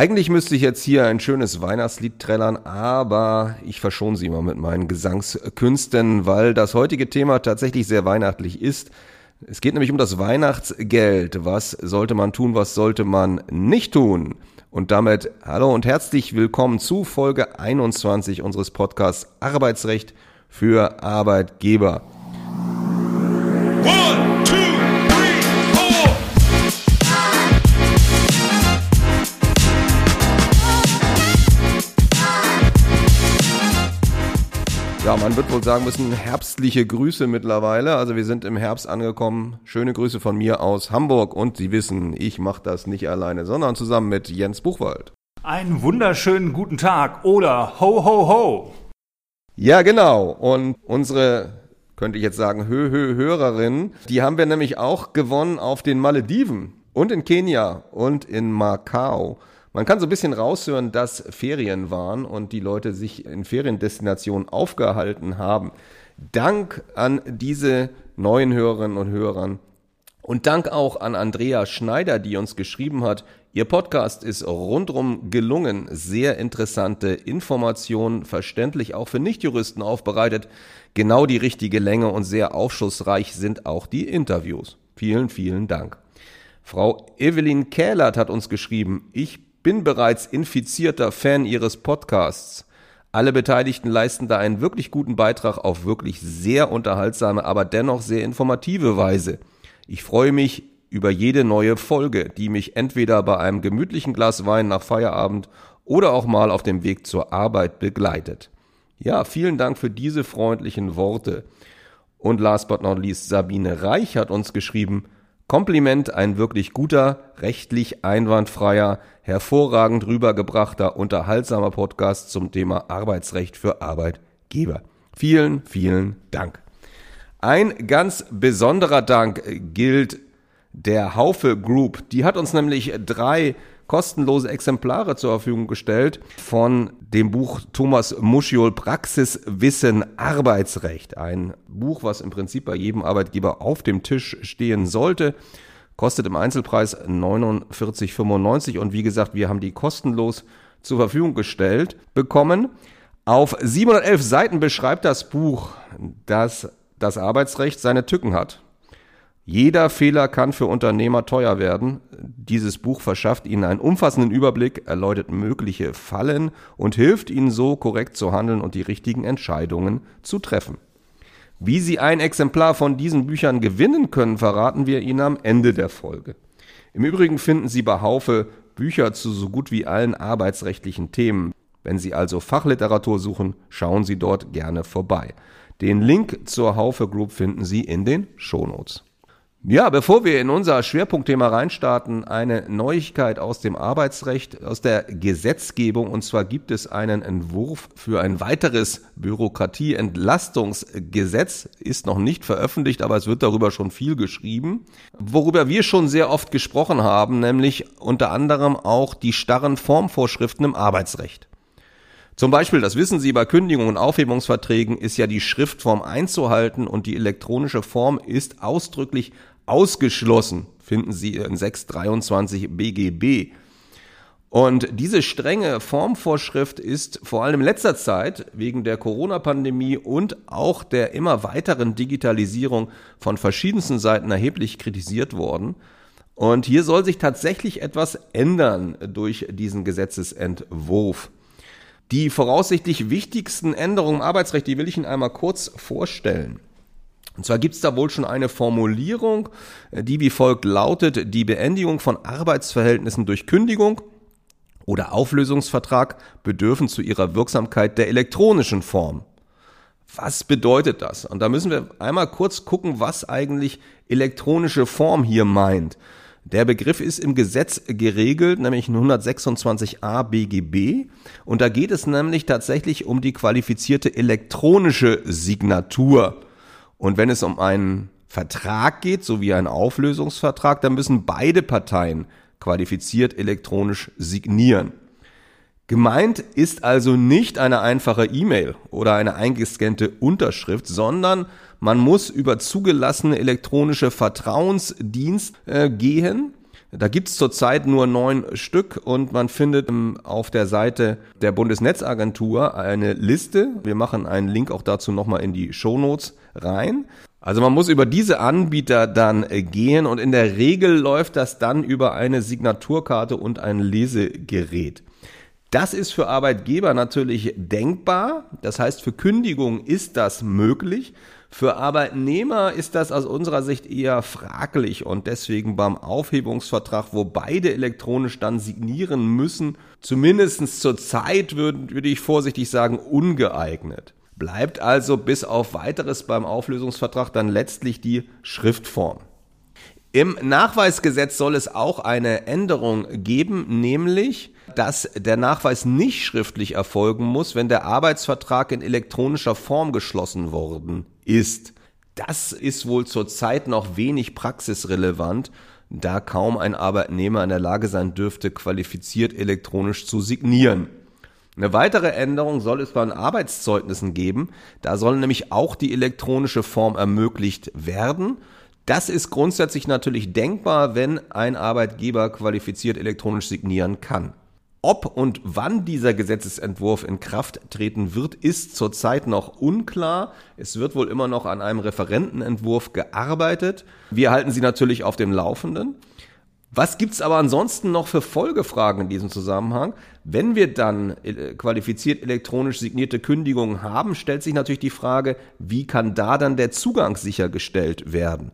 Eigentlich müsste ich jetzt hier ein schönes Weihnachtslied trällern, aber ich verschone Sie mal mit meinen Gesangskünsten, weil das heutige Thema tatsächlich sehr weihnachtlich ist. Es geht nämlich um das Weihnachtsgeld. Was sollte man tun, was sollte man nicht tun? Und damit hallo und herzlich willkommen zu Folge 21 unseres Podcasts Arbeitsrecht für Arbeitgeber. One, Ja, man wird wohl sagen müssen, herbstliche Grüße mittlerweile. Also wir sind im Herbst angekommen. Schöne Grüße von mir aus Hamburg. Und Sie wissen, ich mache das nicht alleine, sondern zusammen mit Jens Buchwald. Einen wunderschönen guten Tag oder ho ho ho. Ja, genau. Und unsere könnte ich jetzt sagen, Hö Hö Hörerin. Die haben wir nämlich auch gewonnen auf den Malediven und in Kenia und in Macau. Man kann so ein bisschen raushören, dass Ferien waren und die Leute sich in Feriendestinationen aufgehalten haben. Dank an diese neuen Hörerinnen und Hörern und Dank auch an Andrea Schneider, die uns geschrieben hat, Ihr Podcast ist rundrum gelungen, sehr interessante Informationen, verständlich auch für Nichtjuristen aufbereitet, genau die richtige Länge und sehr aufschlussreich sind auch die Interviews. Vielen, vielen Dank. Frau Evelyn Kählert hat uns geschrieben, ich bin bereits infizierter Fan Ihres Podcasts. Alle Beteiligten leisten da einen wirklich guten Beitrag auf wirklich sehr unterhaltsame, aber dennoch sehr informative Weise. Ich freue mich über jede neue Folge, die mich entweder bei einem gemütlichen Glas Wein nach Feierabend oder auch mal auf dem Weg zur Arbeit begleitet. Ja, vielen Dank für diese freundlichen Worte. Und last but not least, Sabine Reich hat uns geschrieben, Kompliment, ein wirklich guter, rechtlich einwandfreier, hervorragend rübergebrachter, unterhaltsamer Podcast zum Thema Arbeitsrecht für Arbeitgeber. Vielen, vielen Dank. Ein ganz besonderer Dank gilt der Haufe Group. Die hat uns nämlich drei kostenlose Exemplare zur Verfügung gestellt von dem Buch Thomas Muschiol Praxiswissen Arbeitsrecht. Ein Buch, was im Prinzip bei jedem Arbeitgeber auf dem Tisch stehen sollte. Kostet im Einzelpreis 49,95 und wie gesagt, wir haben die kostenlos zur Verfügung gestellt bekommen. Auf 711 Seiten beschreibt das Buch, dass das Arbeitsrecht seine Tücken hat. Jeder Fehler kann für Unternehmer teuer werden. Dieses Buch verschafft Ihnen einen umfassenden Überblick, erläutert mögliche Fallen und hilft Ihnen so korrekt zu handeln und die richtigen Entscheidungen zu treffen. Wie Sie ein Exemplar von diesen Büchern gewinnen können, verraten wir Ihnen am Ende der Folge. Im Übrigen finden Sie bei Haufe Bücher zu so gut wie allen arbeitsrechtlichen Themen. Wenn Sie also Fachliteratur suchen, schauen Sie dort gerne vorbei. Den Link zur Haufe Group finden Sie in den Shownotes. Ja, bevor wir in unser Schwerpunktthema reinstarten, eine Neuigkeit aus dem Arbeitsrecht, aus der Gesetzgebung. Und zwar gibt es einen Entwurf für ein weiteres Bürokratieentlastungsgesetz. Ist noch nicht veröffentlicht, aber es wird darüber schon viel geschrieben. Worüber wir schon sehr oft gesprochen haben, nämlich unter anderem auch die starren Formvorschriften im Arbeitsrecht. Zum Beispiel, das wissen Sie, bei Kündigungen und Aufhebungsverträgen ist ja die Schriftform einzuhalten und die elektronische Form ist ausdrücklich ausgeschlossen, finden Sie in 623 BGB. Und diese strenge Formvorschrift ist vor allem in letzter Zeit wegen der Corona-Pandemie und auch der immer weiteren Digitalisierung von verschiedensten Seiten erheblich kritisiert worden. Und hier soll sich tatsächlich etwas ändern durch diesen Gesetzesentwurf. Die voraussichtlich wichtigsten Änderungen im Arbeitsrecht, die will ich Ihnen einmal kurz vorstellen. Und zwar gibt es da wohl schon eine Formulierung, äh, die wie folgt lautet, die Beendigung von Arbeitsverhältnissen durch Kündigung oder Auflösungsvertrag bedürfen zu ihrer Wirksamkeit der elektronischen Form. Was bedeutet das? Und da müssen wir einmal kurz gucken, was eigentlich elektronische Form hier meint. Der Begriff ist im Gesetz geregelt, nämlich in 126a BGB. Und da geht es nämlich tatsächlich um die qualifizierte elektronische Signatur. Und wenn es um einen Vertrag geht, so wie ein Auflösungsvertrag, dann müssen beide Parteien qualifiziert elektronisch signieren. Gemeint ist also nicht eine einfache E-Mail oder eine eingescannte Unterschrift, sondern man muss über zugelassene elektronische Vertrauensdienst äh, gehen, Da gibt's zurzeit nur neun Stück und man findet auf der Seite der Bundesnetzagentur eine Liste. Wir machen einen Link auch dazu nochmal in die Shownotes rein. Also man muss über diese Anbieter dann gehen und in der Regel läuft das dann über eine Signaturkarte und ein Lesegerät. Das ist für Arbeitgeber natürlich denkbar. Das heißt, für Kündigung ist das möglich. Für Arbeitnehmer ist das aus unserer Sicht eher fraglich und deswegen beim Aufhebungsvertrag, wo beide elektronisch dann signieren müssen, zumindest zur Zeit würde, würde ich vorsichtig sagen, ungeeignet. Bleibt also bis auf weiteres beim Auflösungsvertrag dann letztlich die Schriftform. Im Nachweisgesetz soll es auch eine Änderung geben, nämlich dass der Nachweis nicht schriftlich erfolgen muss, wenn der Arbeitsvertrag in elektronischer Form geschlossen worden ist. Das ist wohl zurzeit noch wenig praxisrelevant, da kaum ein Arbeitnehmer in der Lage sein dürfte, qualifiziert elektronisch zu signieren. Eine weitere Änderung soll es bei den Arbeitszeugnissen geben. Da soll nämlich auch die elektronische Form ermöglicht werden. Das ist grundsätzlich natürlich denkbar, wenn ein Arbeitgeber qualifiziert elektronisch signieren kann. Ob und wann dieser Gesetzesentwurf in Kraft treten wird, ist zurzeit noch unklar. Es wird wohl immer noch an einem Referentenentwurf gearbeitet. Wir halten Sie natürlich auf dem Laufenden. Was gibt's aber ansonsten noch für Folgefragen in diesem Zusammenhang? Wenn wir dann äh, qualifiziert elektronisch signierte Kündigungen haben, stellt sich natürlich die Frage, wie kann da dann der Zugang sichergestellt werden?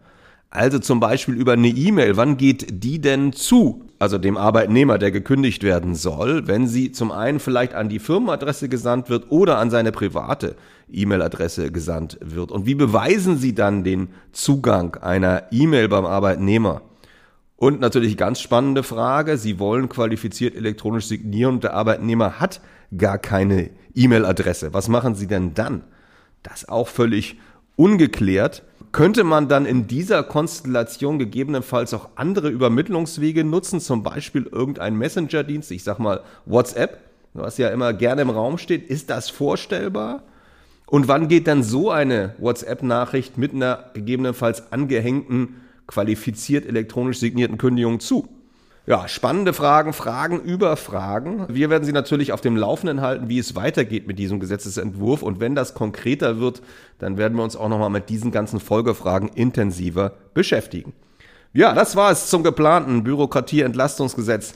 Also zum Beispiel über eine E-Mail. Wann geht die denn zu? Also dem Arbeitnehmer, der gekündigt werden soll, wenn sie zum einen vielleicht an die Firmenadresse gesandt wird oder an seine private E-Mail-Adresse gesandt wird. Und wie beweisen Sie dann den Zugang einer E-Mail beim Arbeitnehmer? Und natürlich ganz spannende Frage. Sie wollen qualifiziert elektronisch signieren und der Arbeitnehmer hat gar keine E-Mail-Adresse. Was machen Sie denn dann? Das auch völlig ungeklärt. Könnte man dann in dieser Konstellation gegebenenfalls auch andere Übermittlungswege nutzen, zum Beispiel irgendein Messenger-Dienst, ich sag mal WhatsApp, was ja immer gerne im Raum steht, ist das vorstellbar? Und wann geht dann so eine WhatsApp-Nachricht mit einer gegebenenfalls angehängten, qualifiziert elektronisch signierten Kündigung zu? Ja, spannende Fragen, Fragen über Fragen. Wir werden Sie natürlich auf dem Laufenden halten, wie es weitergeht mit diesem Gesetzesentwurf. Und wenn das konkreter wird, dann werden wir uns auch nochmal mit diesen ganzen Folgefragen intensiver beschäftigen. Ja, das war es zum geplanten Bürokratieentlastungsgesetz.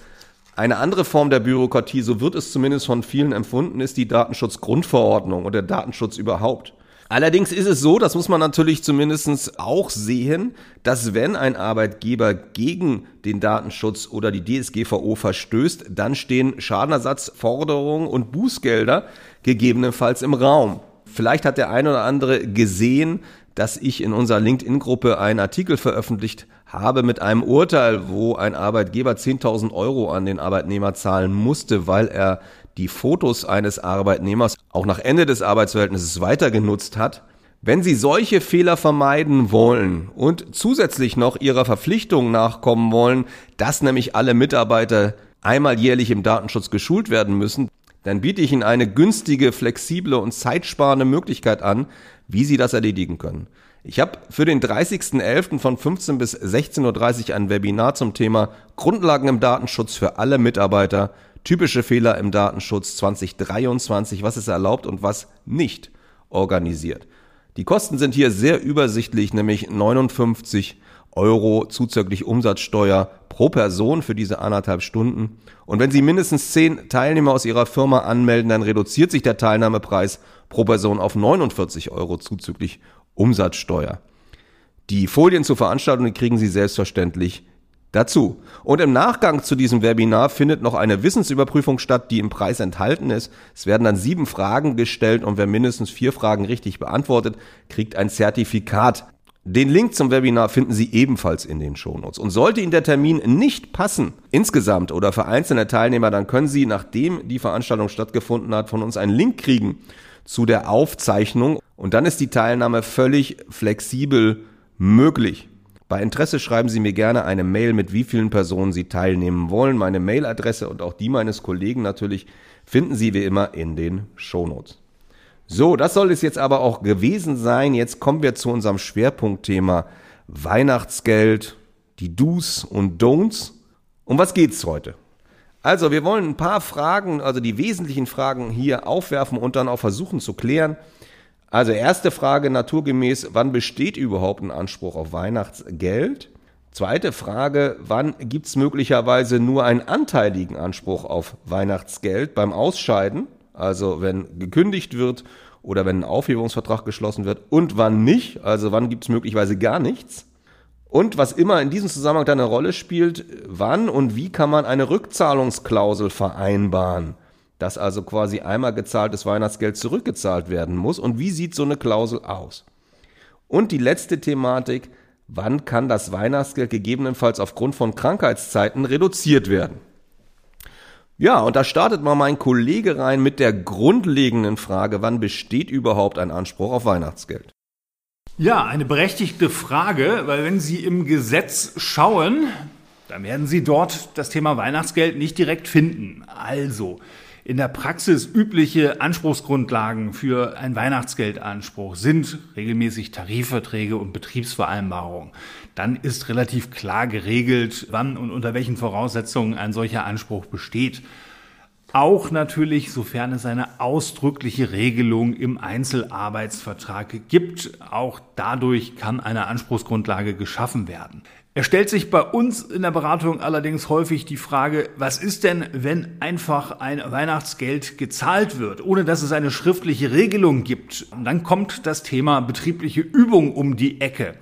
Eine andere Form der Bürokratie, so wird es zumindest von vielen empfunden, ist die Datenschutzgrundverordnung und der Datenschutz überhaupt. Allerdings ist es so, das muss man natürlich zumindest auch sehen, dass wenn ein Arbeitgeber gegen den Datenschutz oder die DSGVO verstößt, dann stehen Schadenersatzforderungen und Bußgelder gegebenenfalls im Raum. Vielleicht hat der eine oder andere gesehen, dass ich in unserer LinkedIn-Gruppe einen Artikel veröffentlicht habe mit einem Urteil, wo ein Arbeitgeber 10.000 Euro an den Arbeitnehmer zahlen musste, weil er die Fotos eines Arbeitnehmers auch nach Ende des Arbeitsverhältnisses weiter genutzt hat. Wenn Sie solche Fehler vermeiden wollen und zusätzlich noch Ihrer Verpflichtung nachkommen wollen, dass nämlich alle Mitarbeiter einmal jährlich im Datenschutz geschult werden müssen, dann biete ich Ihnen eine günstige, flexible und zeitsparende Möglichkeit an, wie Sie das erledigen können. Ich habe für den 30.11. von 15 bis 16.30 Uhr ein Webinar zum Thema Grundlagen im Datenschutz für alle Mitarbeiter Typische Fehler im Datenschutz 2023, was ist erlaubt und was nicht organisiert. Die Kosten sind hier sehr übersichtlich, nämlich 59 Euro zuzüglich Umsatzsteuer pro Person für diese anderthalb Stunden. Und wenn Sie mindestens zehn Teilnehmer aus Ihrer Firma anmelden, dann reduziert sich der Teilnahmepreis pro Person auf 49 Euro zuzüglich Umsatzsteuer. Die Folien zur Veranstaltung kriegen Sie selbstverständlich dazu. Und im Nachgang zu diesem Webinar findet noch eine Wissensüberprüfung statt, die im Preis enthalten ist. Es werden dann sieben Fragen gestellt und wer mindestens vier Fragen richtig beantwortet, kriegt ein Zertifikat. Den Link zum Webinar finden Sie ebenfalls in den Shownotes. Und sollte Ihnen der Termin nicht passen, insgesamt oder für einzelne Teilnehmer, dann können Sie, nachdem die Veranstaltung stattgefunden hat, von uns einen Link kriegen zu der Aufzeichnung. Und dann ist die Teilnahme völlig flexibel möglich. Bei Interesse schreiben Sie mir gerne eine Mail, mit wie vielen Personen Sie teilnehmen wollen. Meine Mailadresse und auch die meines Kollegen natürlich finden Sie wie immer in den Shownotes. So, das soll es jetzt aber auch gewesen sein. Jetzt kommen wir zu unserem Schwerpunktthema Weihnachtsgeld, die Do's und Don'ts Um was geht's heute? Also, wir wollen ein paar Fragen, also die wesentlichen Fragen hier aufwerfen und dann auch versuchen zu klären. Also, erste Frage naturgemäß, wann besteht überhaupt ein Anspruch auf Weihnachtsgeld? Zweite Frage, wann gibt's möglicherweise nur einen anteiligen Anspruch auf Weihnachtsgeld beim Ausscheiden? Also, wenn gekündigt wird oder wenn ein Aufhebungsvertrag geschlossen wird und wann nicht? Also, wann gibt's möglicherweise gar nichts? Und was immer in diesem Zusammenhang dann eine Rolle spielt, wann und wie kann man eine Rückzahlungsklausel vereinbaren, dass also quasi einmal gezahltes Weihnachtsgeld zurückgezahlt werden muss und wie sieht so eine Klausel aus? Und die letzte Thematik, wann kann das Weihnachtsgeld gegebenenfalls aufgrund von Krankheitszeiten reduziert werden? Ja, und da startet mal mein Kollege rein mit der grundlegenden Frage, wann besteht überhaupt ein Anspruch auf Weihnachtsgeld? Ja, eine berechtigte Frage, weil wenn Sie im Gesetz schauen, dann werden Sie dort das Thema Weihnachtsgeld nicht direkt finden. Also, in der Praxis übliche Anspruchsgrundlagen für einen Weihnachtsgeldanspruch sind regelmäßig Tarifverträge und Betriebsvereinbarungen. Dann ist relativ klar geregelt, wann und unter welchen Voraussetzungen ein solcher Anspruch besteht. Auch natürlich, sofern es eine ausdrückliche Regelung im Einzelarbeitsvertrag gibt. Auch dadurch kann eine Anspruchsgrundlage geschaffen werden. Es stellt sich bei uns in der Beratung allerdings häufig die Frage, was ist denn, wenn einfach ein Weihnachtsgeld gezahlt wird, ohne dass es eine schriftliche Regelung gibt? Und dann kommt das Thema betriebliche Übung um die Ecke.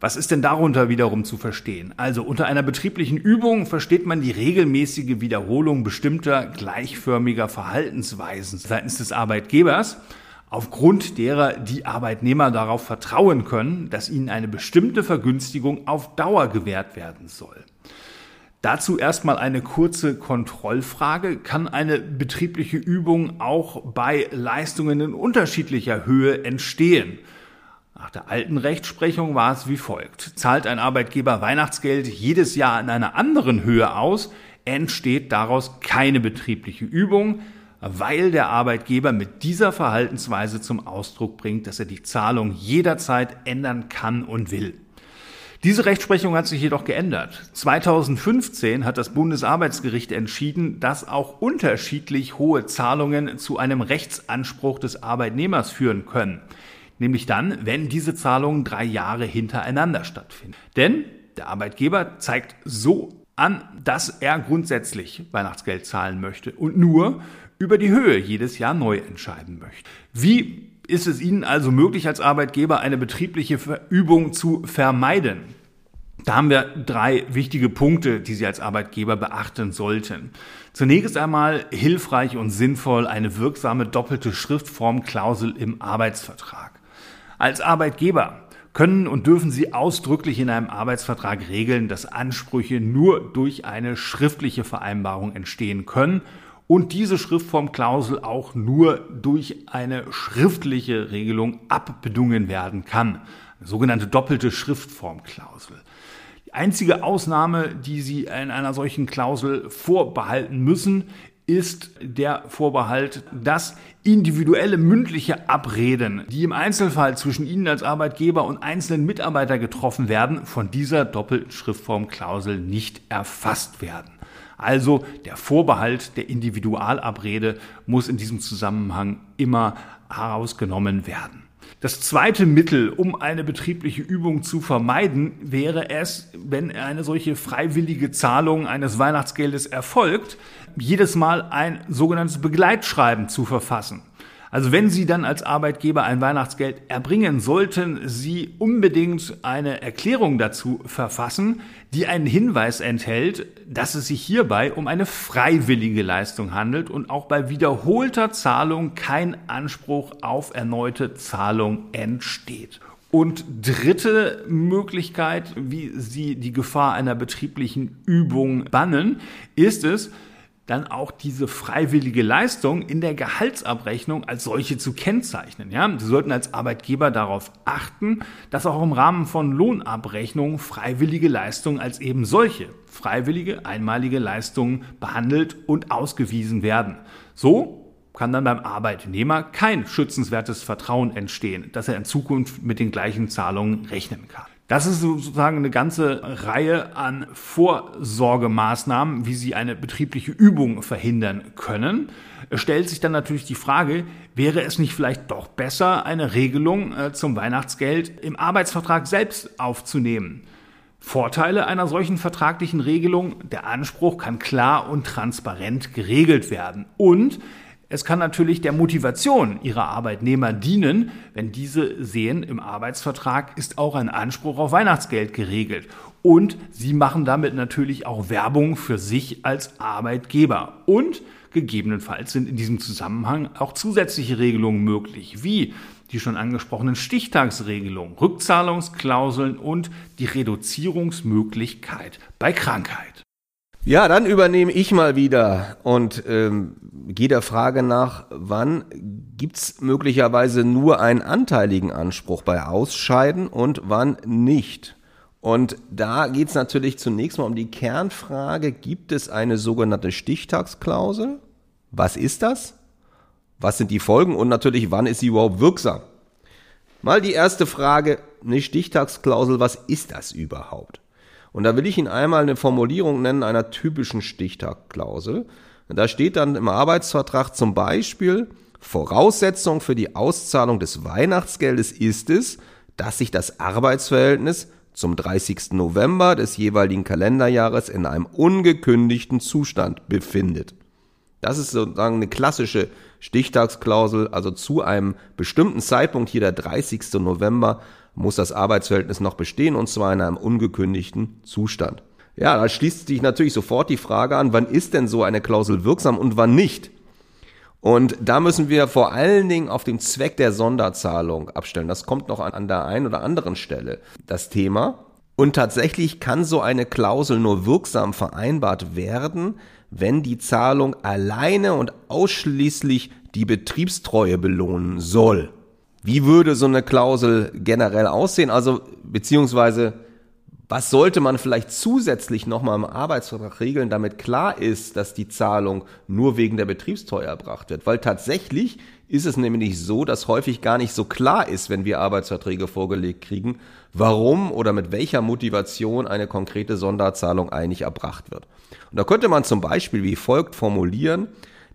Was ist denn darunter wiederum zu verstehen? Also unter einer betrieblichen Übung versteht man die regelmäßige Wiederholung bestimmter gleichförmiger Verhaltensweisen seitens des Arbeitgebers, aufgrund derer die Arbeitnehmer darauf vertrauen können, dass ihnen eine bestimmte Vergünstigung auf Dauer gewährt werden soll. Dazu erstmal eine kurze Kontrollfrage. Kann eine betriebliche Übung auch bei Leistungen in unterschiedlicher Höhe entstehen? Nach der alten Rechtsprechung war es wie folgt. Zahlt ein Arbeitgeber Weihnachtsgeld jedes Jahr in einer anderen Höhe aus, entsteht daraus keine betriebliche Übung, weil der Arbeitgeber mit dieser Verhaltensweise zum Ausdruck bringt, dass er die Zahlung jederzeit ändern kann und will. Diese Rechtsprechung hat sich jedoch geändert. 2015 hat das Bundesarbeitsgericht entschieden, dass auch unterschiedlich hohe Zahlungen zu einem Rechtsanspruch des Arbeitnehmers führen können nämlich dann, wenn diese Zahlungen drei Jahre hintereinander stattfinden. Denn der Arbeitgeber zeigt so an, dass er grundsätzlich Weihnachtsgeld zahlen möchte und nur über die Höhe jedes Jahr neu entscheiden möchte. Wie ist es Ihnen also möglich, als Arbeitgeber eine betriebliche Verübung zu vermeiden? Da haben wir drei wichtige Punkte, die Sie als Arbeitgeber beachten sollten. Zunächst einmal hilfreich und sinnvoll eine wirksame doppelte Schriftformklausel im Arbeitsvertrag. Als Arbeitgeber können und dürfen Sie ausdrücklich in einem Arbeitsvertrag regeln, dass Ansprüche nur durch eine schriftliche Vereinbarung entstehen können und diese Schriftformklausel auch nur durch eine schriftliche Regelung abbedungen werden kann. Eine sogenannte doppelte Schriftformklausel. Die einzige Ausnahme, die Sie in einer solchen Klausel vorbehalten müssen, ist der Vorbehalt, dass individuelle mündliche Abreden, die im Einzelfall zwischen Ihnen als Arbeitgeber und einzelnen Mitarbeiter getroffen werden, von dieser doppelten Schriftformklausel nicht erfasst werden. Also der Vorbehalt der Individualabrede muss in diesem Zusammenhang immer herausgenommen werden. Das zweite Mittel, um eine betriebliche Übung zu vermeiden, wäre es, wenn eine solche freiwillige Zahlung eines Weihnachtsgeldes erfolgt, jedes Mal ein sogenanntes Begleitschreiben zu verfassen. Also wenn Sie dann als Arbeitgeber ein Weihnachtsgeld erbringen, sollten Sie unbedingt eine Erklärung dazu verfassen, die einen Hinweis enthält, dass es sich hierbei um eine freiwillige Leistung handelt und auch bei wiederholter Zahlung kein Anspruch auf erneute Zahlung entsteht. Und dritte Möglichkeit, wie Sie die Gefahr einer betrieblichen Übung bannen, ist es, dann auch diese freiwillige Leistung in der Gehaltsabrechnung als solche zu kennzeichnen. Ja, Sie sollten als Arbeitgeber darauf achten, dass auch im Rahmen von Lohnabrechnungen freiwillige Leistungen als eben solche freiwillige einmalige Leistungen behandelt und ausgewiesen werden. So kann dann beim Arbeitnehmer kein schützenswertes Vertrauen entstehen, dass er in Zukunft mit den gleichen Zahlungen rechnen kann. Das ist sozusagen eine ganze Reihe an Vorsorgemaßnahmen, wie Sie eine betriebliche Übung verhindern können. Es stellt sich dann natürlich die Frage, wäre es nicht vielleicht doch besser, eine Regelung äh, zum Weihnachtsgeld im Arbeitsvertrag selbst aufzunehmen? Vorteile einer solchen vertraglichen Regelung, der Anspruch kann klar und transparent geregelt werden und es kann natürlich der Motivation ihrer Arbeitnehmer dienen, wenn diese sehen, im Arbeitsvertrag ist auch ein Anspruch auf Weihnachtsgeld geregelt. Und sie machen damit natürlich auch Werbung für sich als Arbeitgeber. Und gegebenenfalls sind in diesem Zusammenhang auch zusätzliche Regelungen möglich, wie die schon angesprochenen Stichtagsregelungen, Rückzahlungsklauseln und die Reduzierungsmöglichkeit bei Krankheit. Ja, dann übernehme ich mal wieder und ähm, gehe der Frage nach, wann gibt's möglicherweise nur einen anteiligen Anspruch bei Ausscheiden und wann nicht. Und da geht's natürlich zunächst mal um die Kernfrage, gibt es eine sogenannte Stichtagsklausel? Was ist das? Was sind die Folgen und natürlich, wann ist sie überhaupt wirksam? Mal die erste Frage, eine Stichtagsklausel, was ist das überhaupt? Und da will ich Ihnen einmal eine Formulierung nennen einer typischen Stichtagklausel. Da steht dann im Arbeitsvertrag zum Beispiel, Voraussetzung für die Auszahlung des Weihnachtsgeldes ist es, dass sich das Arbeitsverhältnis zum 30. November des jeweiligen Kalenderjahres in einem ungekündigten Zustand befindet. Das ist sozusagen eine klassische Stichtagsklausel, also zu einem bestimmten Zeitpunkt, hier der 30. November, muss das Arbeitsverhältnis noch bestehen und zwar in einem ungekündigten Zustand. Ja, da schließt sich natürlich sofort die Frage an, wann ist denn so eine Klausel wirksam und wann nicht? Und da müssen wir vor allen Dingen auf den Zweck der Sonderzahlung abstellen. Das kommt noch an, der einen oder anderen Stelle, das Thema. Und tatsächlich kann so eine Klausel nur wirksam vereinbart werden, wenn die Zahlung alleine und ausschließlich die Betriebstreue belohnen soll. Wie würde so eine Klausel generell aussehen? Also, beziehungsweise, was sollte man vielleicht zusätzlich nochmal im Arbeitsvertrag regeln, damit klar ist, dass die Zahlung nur wegen der Betriebsteuer erbracht wird? Weil tatsächlich ist es nämlich so, dass häufig gar nicht so klar ist, wenn wir Arbeitsverträge vorgelegt kriegen, warum oder mit welcher Motivation eine konkrete Sonderzahlung eigentlich erbracht wird. Und da könnte man zum Beispiel wie folgt formulieren,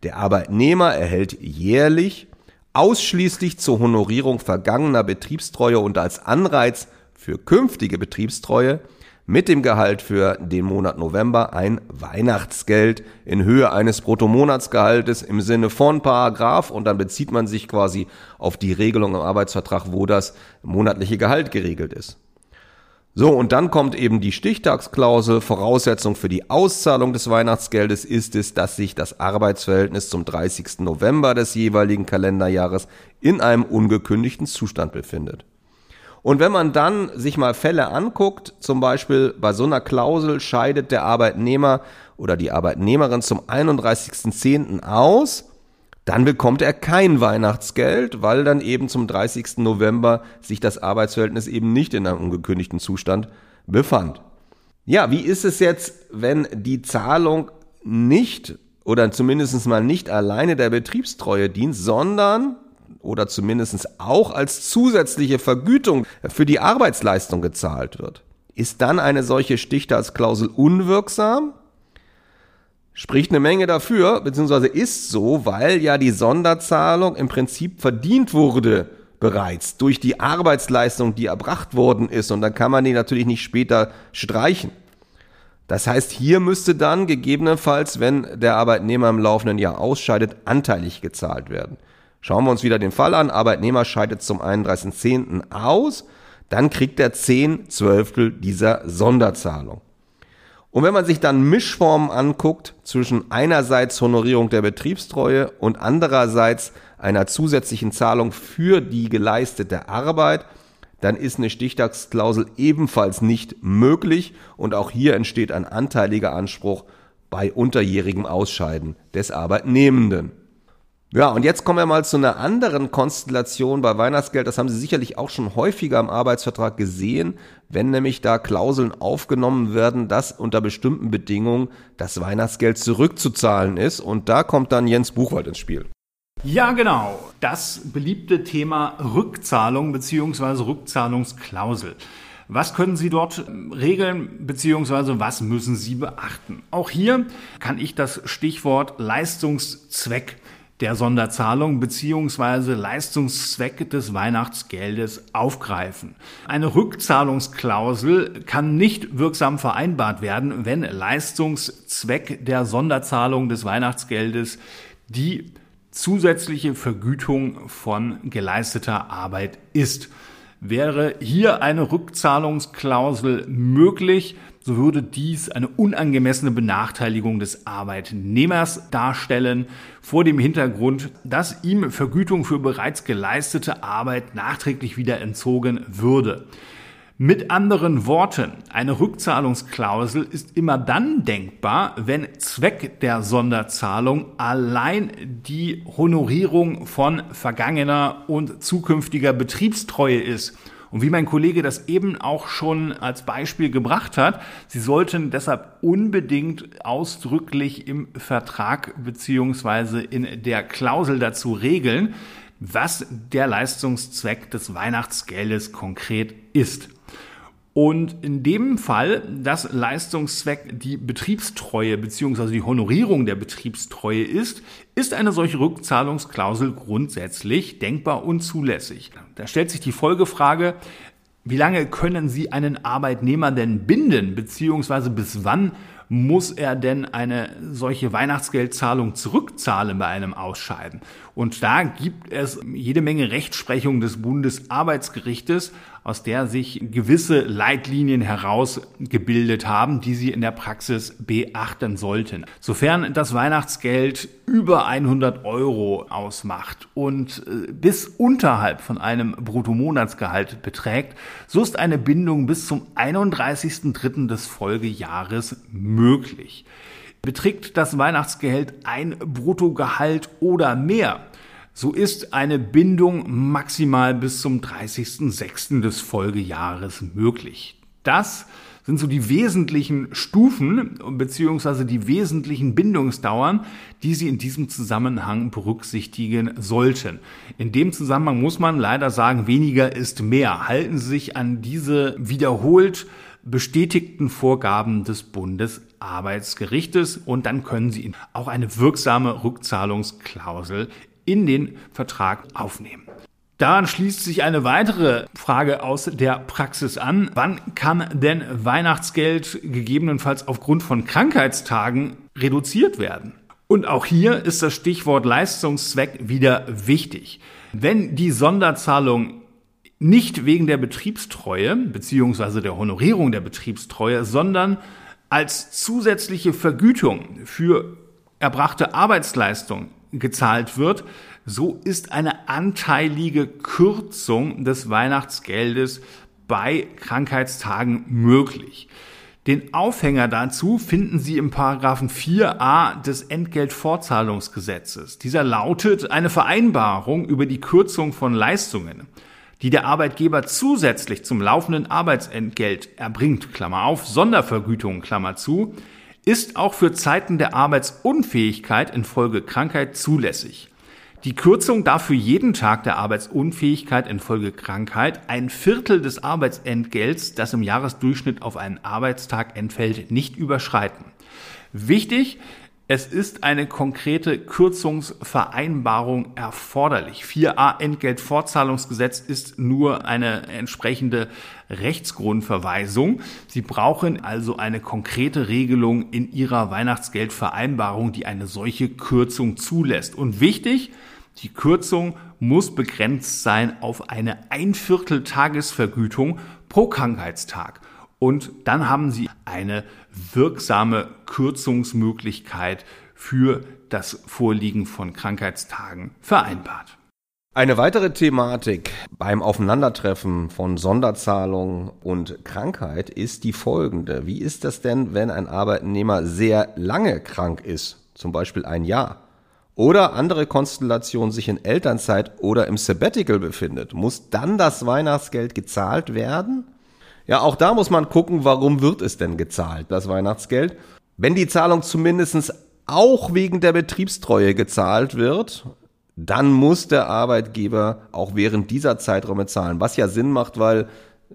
der Arbeitnehmer erhält jährlich ausschließlich zur Honorierung vergangener Betriebstreue und als Anreiz für künftige Betriebstreue mit dem Gehalt für den Monat November ein Weihnachtsgeld in Höhe eines Bruttomonatsgehaltes im Sinne von Paragraph und dann bezieht man sich quasi auf die Regelung im Arbeitsvertrag, wo das monatliche Gehalt geregelt ist. So, und dann kommt eben die Stichtagsklausel. Voraussetzung für die Auszahlung des Weihnachtsgeldes ist es, dass sich das Arbeitsverhältnis zum 30. November des jeweiligen Kalenderjahres in einem ungekündigten Zustand befindet. Und wenn man dann sich mal Fälle anguckt, zum Beispiel bei so einer Klausel scheidet der Arbeitnehmer oder die Arbeitnehmerin zum 31.10. aus, dann bekommt er kein Weihnachtsgeld, weil dann eben zum 30. November sich das Arbeitsverhältnis eben nicht in einem ungekündigten Zustand befand. Ja, wie ist es jetzt, wenn die Zahlung nicht oder zumindest mal nicht alleine der Betriebstreue dient, sondern oder zumindest auch als zusätzliche Vergütung für die Arbeitsleistung gezahlt wird? Ist dann eine solche Stichtagsklausel unwirksam? Spricht eine Menge dafür, beziehungsweise ist so, weil ja die Sonderzahlung im Prinzip verdient wurde bereits durch die Arbeitsleistung, die erbracht worden ist. Und dann kann man die natürlich nicht später streichen. Das heißt, hier müsste dann gegebenenfalls, wenn der Arbeitnehmer im laufenden Jahr ausscheidet, anteilig gezahlt werden. Schauen wir uns wieder den Fall an. Arbeitnehmer scheidet zum 31.10. aus. Dann kriegt er 10 Zwölftel dieser Sonderzahlung. Und wenn man sich dann Mischformen anguckt zwischen einerseits Honorierung der Betriebstreue und andererseits einer zusätzlichen Zahlung für die geleistete Arbeit, dann ist eine Stichtagsklausel ebenfalls nicht möglich und auch hier entsteht ein anteiliger Anspruch bei unterjährigem Ausscheiden des Arbeitnehmenden. Ja, und jetzt kommen wir mal zu einer anderen Konstellation bei Weihnachtsgeld. Das haben Sie sicherlich auch schon häufiger im Arbeitsvertrag gesehen, wenn nämlich da Klauseln aufgenommen werden, dass unter bestimmten Bedingungen das Weihnachtsgeld zurückzuzahlen ist. Und da kommt dann Jens Buchwald ins Spiel. Ja, genau. Das beliebte Thema Rückzahlung bzw. Rückzahlungsklausel. Was können Sie dort regeln, beziehungsweise was müssen Sie beachten? Auch hier kann ich das Stichwort Leistungszweck der Sonderzahlung beziehungsweise Leistungszweck des Weihnachtsgeldes aufgreifen. Eine Rückzahlungsklausel kann nicht wirksam vereinbart werden, wenn Leistungszweck der Sonderzahlung des Weihnachtsgeldes die zusätzliche Vergütung von geleisteter Arbeit ist. Wäre hier eine Rückzahlungsklausel möglich, so würde dies eine unangemessene Benachteiligung des Arbeitnehmers darstellen, vor dem Hintergrund, dass ihm Vergütung für bereits geleistete Arbeit nachträglich wieder entzogen würde. Mit anderen Worten, eine Rückzahlungsklausel ist immer dann denkbar, wenn Zweck der Sonderzahlung allein die Honorierung von vergangener und zukünftiger Betriebstreue ist. Und wie mein Kollege das eben auch schon als Beispiel gebracht hat, Sie sollten deshalb unbedingt ausdrücklich im Vertrag beziehungsweise in der Klausel dazu regeln, was der Leistungszweck des Weihnachtsgeldes konkret ist. Und in dem Fall, dass Leistungszweck die Betriebstreue bzw. die Honorierung der Betriebstreue ist, ist eine solche Rückzahlungsklausel grundsätzlich denkbar und zulässig. Da stellt sich die Folgefrage, wie lange können Sie einen Arbeitnehmer denn binden, beziehungsweise bis wann muss er denn eine solche Weihnachtsgeldzahlung zurückzahlen bei einem Ausscheiden? Und da gibt es jede Menge Rechtsprechung des Bundesarbeitsgerichtes, aus der sich gewisse Leitlinien herausgebildet haben, die Sie in der Praxis beachten sollten. Sofern das Weihnachtsgeld über 100 Euro ausmacht und äh, bis unterhalb von einem Bruttomonatsgehalt beträgt, so ist eine Bindung bis zum 31.03. des Folgejahres möglich. Beträgt das Weihnachtsgeld ein Bruttogehalt oder mehr, so ist eine Bindung maximal bis zum 30.06. des Folgejahres möglich. Das sind so die wesentlichen Stufen beziehungsweise die wesentlichen Bindungsdauern, die Sie in diesem Zusammenhang berücksichtigen sollten. In dem Zusammenhang muss man leider sagen, weniger ist mehr. Halten Sie sich an diese wiederholt bestätigten Vorgaben des Bundesarbeitsgerichtes und dann können Sie auch eine wirksame Rückzahlungsklausel in den Vertrag aufnehmen. Daran schließt sich eine weitere Frage aus der Praxis an. Wann kann denn Weihnachtsgeld gegebenenfalls aufgrund von Krankheitstagen reduziert werden? Und auch hier ist das Stichwort Leistungszweck wieder wichtig. Wenn die Sonderzahlung nicht wegen der Betriebstreue bzw. der Honorierung der Betriebstreue, sondern als zusätzliche Vergütung für erbrachte Arbeitsleistung gezahlt wird, so ist eine anteilige Kürzung des Weihnachtsgeldes bei Krankheitstagen möglich. Den Aufhänger dazu finden Sie im Paragraphen 4a des Entgeltfortzahlungsgesetzes. Dieser lautet eine Vereinbarung über die Kürzung von Leistungen, die der Arbeitgeber zusätzlich zum laufenden Arbeitsentgelt erbringt, Klammer auf, Sondervergütung, Klammer zu, ist auch für Zeiten der Arbeitsunfähigkeit infolge Krankheit zulässig. Die Kürzung darf für jeden Tag der Arbeitsunfähigkeit infolge Krankheit ein Viertel des Arbeitsentgelts, das im Jahresdurchschnitt auf einen Arbeitstag entfällt, nicht überschreiten. Wichtig, es ist eine konkrete Kürzungsvereinbarung erforderlich. 4a Entgeltfortzahlungsgesetz ist nur eine entsprechende Rechtsgrundverweisung. Sie brauchen also eine konkrete Regelung in Ihrer Weihnachtsgeldvereinbarung, die eine solche Kürzung zulässt. Und wichtig, die Kürzung muss begrenzt sein auf eine Einviertel-Tagesvergütung pro Krankheitstag. Und dann haben Sie eine wirksame Kürzungsmöglichkeit für das Vorliegen von Krankheitstagen vereinbart. Eine weitere Thematik beim Aufeinandertreffen von Sonderzahlung und Krankheit ist die folgende. Wie ist das denn, wenn ein Arbeitnehmer sehr lange krank ist, zum Beispiel ein Jahr? Oder andere Konstellation sich in Elternzeit oder im Sabbatical befindet, muss dann das Weihnachtsgeld gezahlt werden? Ja, auch da muss man gucken, warum wird es denn gezahlt, das Weihnachtsgeld. Wenn die Zahlung zumindest auch wegen der Betriebstreue gezahlt wird, dann muss der Arbeitgeber auch während dieser Zeiträume zahlen, was ja Sinn macht, weil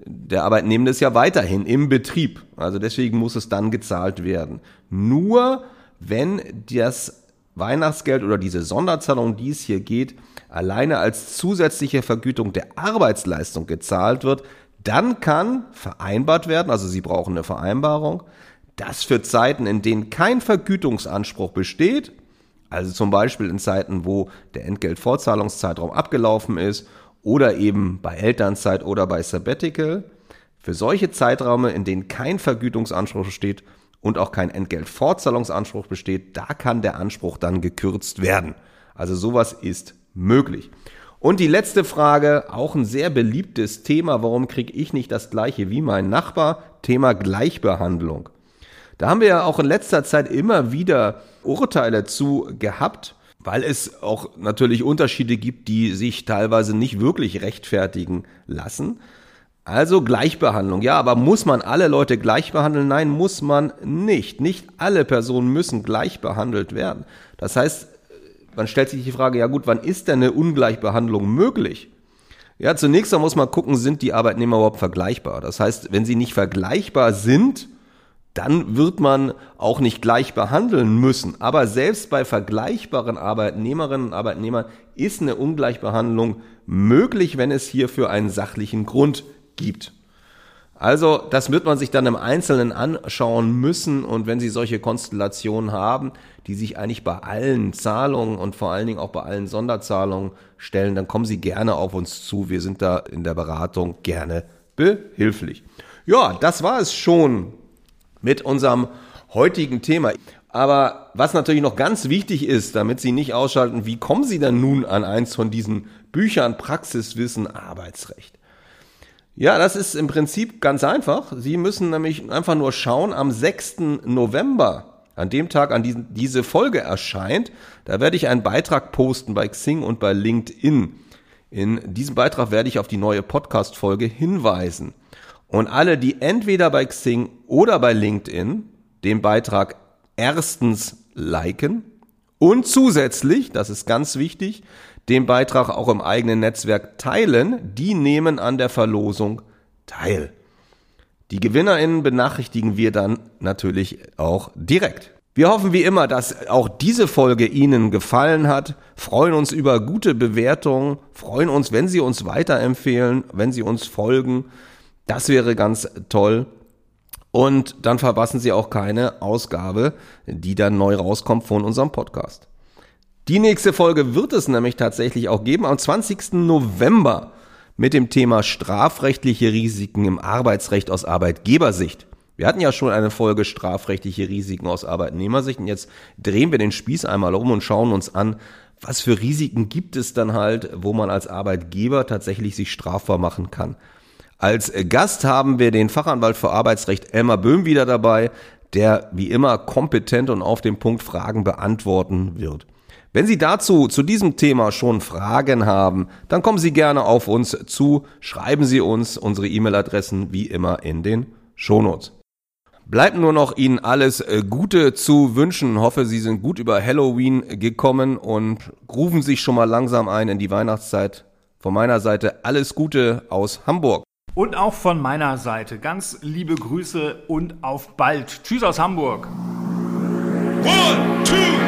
der Arbeitnehmende ist ja weiterhin im Betrieb. Also deswegen muss es dann gezahlt werden. Nur wenn das Weihnachtsgeld oder diese Sonderzahlung, die es hier geht, alleine als zusätzliche Vergütung der Arbeitsleistung gezahlt wird, dann kann vereinbart werden, also Sie brauchen eine Vereinbarung, dass für Zeiten, in denen kein Vergütungsanspruch besteht, also zum Beispiel in Zeiten, wo der Entgeltfortzahlungszeitraum abgelaufen ist oder eben bei Elternzeit oder bei Sabbatical, für solche Zeiträume, in denen kein Vergütungsanspruch besteht und auch kein Entgeltfortzahlungsanspruch besteht, da kann der Anspruch dann gekürzt werden. Also sowas ist möglich. Und die letzte Frage, auch ein sehr beliebtes Thema, warum kriege ich nicht das gleiche wie mein Nachbar? Thema Gleichbehandlung. Da haben wir ja auch in letzter Zeit immer wieder Urteile zu gehabt, weil es auch natürlich Unterschiede gibt, die sich teilweise nicht wirklich rechtfertigen lassen. Also Gleichbehandlung. Ja, aber muss man alle Leute gleich behandeln? Nein, muss man nicht. Nicht alle Personen müssen gleich behandelt werden. Das heißt, man stellt sich die Frage, ja gut, wann ist denn eine Ungleichbehandlung möglich? Ja, zunächst einmal muss man gucken, sind die Arbeitnehmer überhaupt vergleichbar? Das heißt, wenn sie nicht vergleichbar sind, dann wird man auch nicht gleich behandeln müssen. Aber selbst bei vergleichbaren Arbeitnehmerinnen und Arbeitnehmern ist eine Ungleichbehandlung möglich, wenn es hierfür einen sachlichen Grund gibt. Also, das wird man sich dann im Einzelnen anschauen müssen und wenn Sie solche Konstellationen haben, die sich eigentlich bei allen Zahlungen und vor allen Dingen auch bei allen Sonderzahlungen stellen, dann kommen Sie gerne auf uns zu. Wir sind da in der Beratung gerne behilflich. Ja, das war es schon mit unserem heutigen Thema. Aber was natürlich noch ganz wichtig ist, damit Sie nicht ausschalten, wie kommen Sie denn nun an eins von diesen Büchern Praxiswissen Arbeitsrecht? Ja, das ist im Prinzip ganz einfach. Sie müssen nämlich einfach nur schauen, am 6. November, an dem Tag, an diesem diese Folge erscheint, da werde ich einen Beitrag posten bei Xing und bei LinkedIn. In diesem Beitrag werde ich auf die neue Podcast-Folge hinweisen. Und alle, die entweder bei Xing oder bei LinkedIn den Beitrag erstens liken und zusätzlich, das ist ganz wichtig, den Beitrag auch im eigenen Netzwerk teilen, die nehmen an der Verlosung teil. Die GewinnerInnen benachrichtigen wir dann natürlich auch direkt. Wir hoffen wie immer, dass auch diese Folge Ihnen gefallen hat, freuen uns über gute Bewertungen, freuen uns, wenn Sie uns weiterempfehlen, wenn Sie uns folgen. Das wäre ganz toll. Und dann verpassen Sie auch keine Ausgabe, die dann neu rauskommt von unserem Podcast. Die nächste Folge wird es nämlich tatsächlich auch geben am 20. November mit dem Thema strafrechtliche Risiken im Arbeitsrecht aus Arbeitgebersicht. Wir hatten ja schon eine Folge strafrechtliche Risiken aus Arbeitnehmersicht und jetzt drehen wir den Spieß einmal um und schauen uns an, was für Risiken gibt es dann halt, wo man als Arbeitgeber tatsächlich sich strafbar machen kann. Als Gast haben wir den Fachanwalt für Arbeitsrecht Elmar Böhm wieder dabei, der wie immer kompetent und auf den Punkt Fragen beantworten wird. Wenn Sie dazu, zu diesem Thema schon Fragen haben, dann kommen Sie gerne auf uns zu, schreiben Sie uns unsere E-Mail-Adressen wie immer in den Shownotes. Bleibt nur noch Ihnen alles äh, Gute zu wünschen. Hoffe, Sie sind gut über Halloween gekommen und rufen sich schon mal langsam ein in die Weihnachtszeit. Von meiner Seite alles Gute aus Hamburg. Und auch von meiner Seite ganz liebe Grüße und auf bald. Tschüss aus Hamburg. One, two,